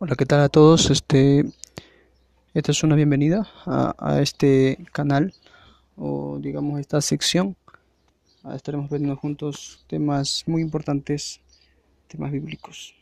Hola, ¿qué tal a todos? Este, esta es una bienvenida a, este canal o digamos esta sección. Estaremos viendo juntos temas muy importantes, temas bíblicos.